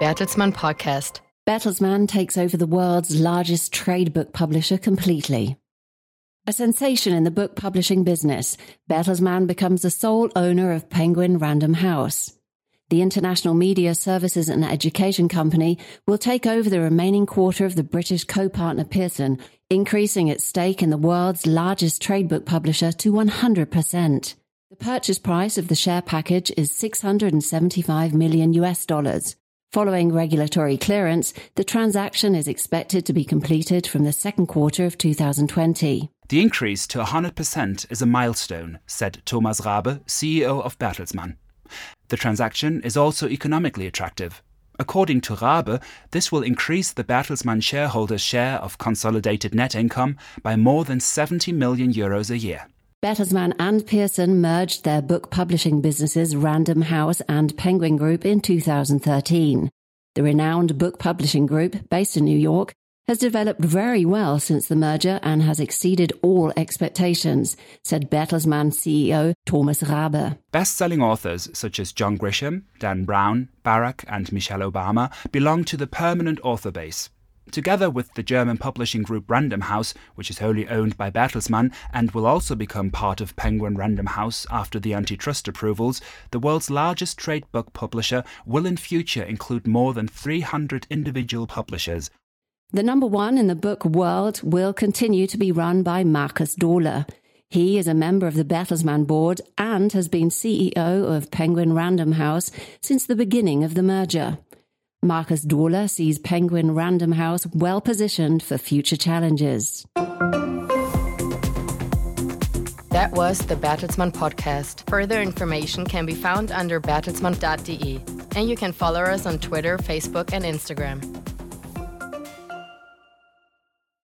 Bertelsmann Podcast. Bertelsmann takes over the world's largest trade book publisher completely. A sensation in the book publishing business, Bertelsmann becomes the sole owner of Penguin Random House. The international media services and education company will take over the remaining quarter of the British co-partner Pearson, increasing its stake in the world's largest trade book publisher to 100%. The purchase price of the share package is 675 million US dollars. Following regulatory clearance, the transaction is expected to be completed from the second quarter of 2020. The increase to 100% is a milestone, said Thomas Rabe, CEO of Bertelsmann. The transaction is also economically attractive. According to Rabe, this will increase the Bertelsmann shareholders' share of consolidated net income by more than 70 million euros a year. Bertelsmann and Pearson merged their book publishing businesses Random House and Penguin Group in 2013. The renowned book publishing group, based in New York, has developed very well since the merger and has exceeded all expectations, said Bertelsmann CEO Thomas Rabe. Best-selling authors such as John Grisham, Dan Brown, Barack and Michelle Obama belong to the permanent author base. Together with the German publishing group Random House, which is wholly owned by Bertelsmann and will also become part of Penguin Random House after the antitrust approvals, the world's largest trade book publisher will in future include more than 300 individual publishers. The number one in the book world will continue to be run by Markus Dohle. He is a member of the Bertelsmann board and has been CEO of Penguin Random House since the beginning of the merger. Markus Dohle sees Penguin Random House well positioned for future challenges. That was the Bertelsmann podcast. Further information can be found under bertelsmann.de. And you can follow us on Twitter, Facebook, and Instagram.